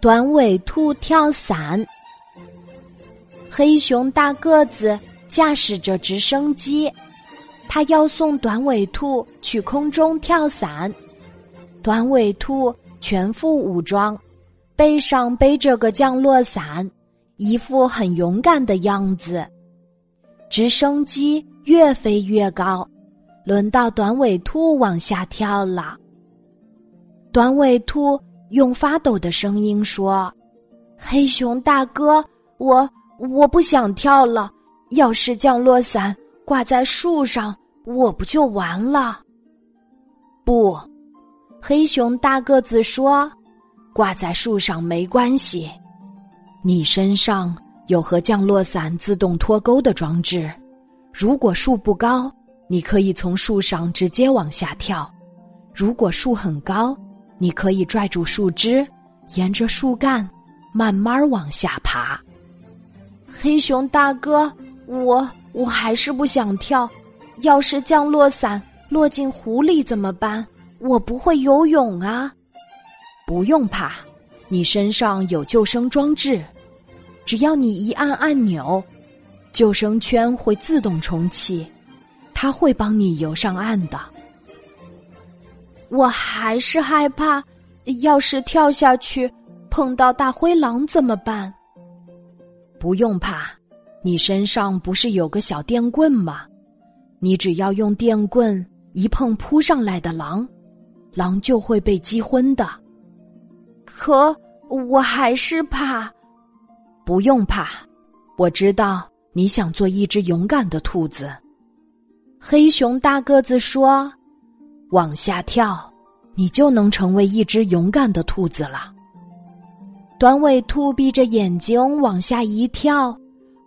短尾兔跳伞。黑熊大个子驾驶着直升机，他要送短尾兔去空中跳伞。短尾兔全副武装，背上背着个降落伞，一副很勇敢的样子。直升机越飞越高，轮到短尾兔往下跳了。短尾兔用发抖的声音说：“黑熊大哥，我我不想跳了。要是降落伞挂在树上，我不就完了？”不，黑熊大个子说：“挂在树上没关系，你身上有和降落伞自动脱钩的装置。如果树不高，你可以从树上直接往下跳；如果树很高，你可以拽住树枝，沿着树干慢慢往下爬。黑熊大哥，我我还是不想跳。要是降落伞落进湖里怎么办？我不会游泳啊。不用怕，你身上有救生装置，只要你一按按钮，救生圈会自动充气，它会帮你游上岸的。我还是害怕，要是跳下去碰到大灰狼怎么办？不用怕，你身上不是有个小电棍吗？你只要用电棍一碰扑上来的狼，狼就会被击昏的。可我还是怕。不用怕，我知道你想做一只勇敢的兔子。黑熊大个子说。往下跳，你就能成为一只勇敢的兔子了。短尾兔闭着眼睛往下一跳，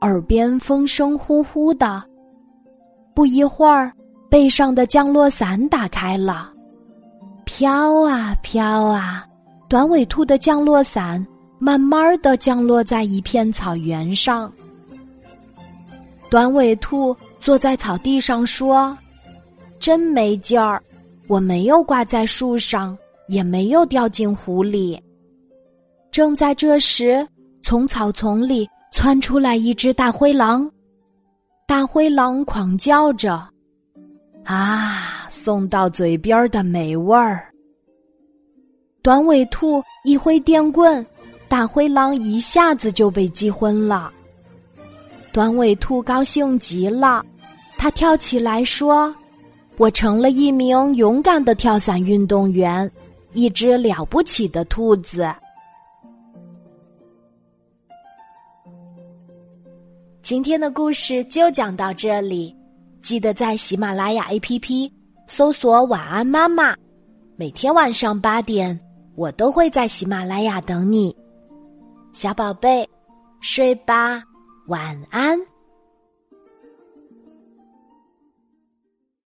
耳边风声呼呼的。不一会儿，背上的降落伞打开了，飘啊飘啊，短尾兔的降落伞慢慢的降落在一片草原上。短尾兔坐在草地上说：“真没劲儿。”我没有挂在树上，也没有掉进湖里。正在这时，从草丛里窜出来一只大灰狼，大灰狼狂叫着：“啊，送到嘴边的美味儿！”短尾兔一挥电棍，大灰狼一下子就被击昏了。短尾兔高兴极了，他跳起来说。我成了一名勇敢的跳伞运动员，一只了不起的兔子。今天的故事就讲到这里，记得在喜马拉雅 APP 搜索“晚安妈妈”，每天晚上八点，我都会在喜马拉雅等你，小宝贝，睡吧，晚安。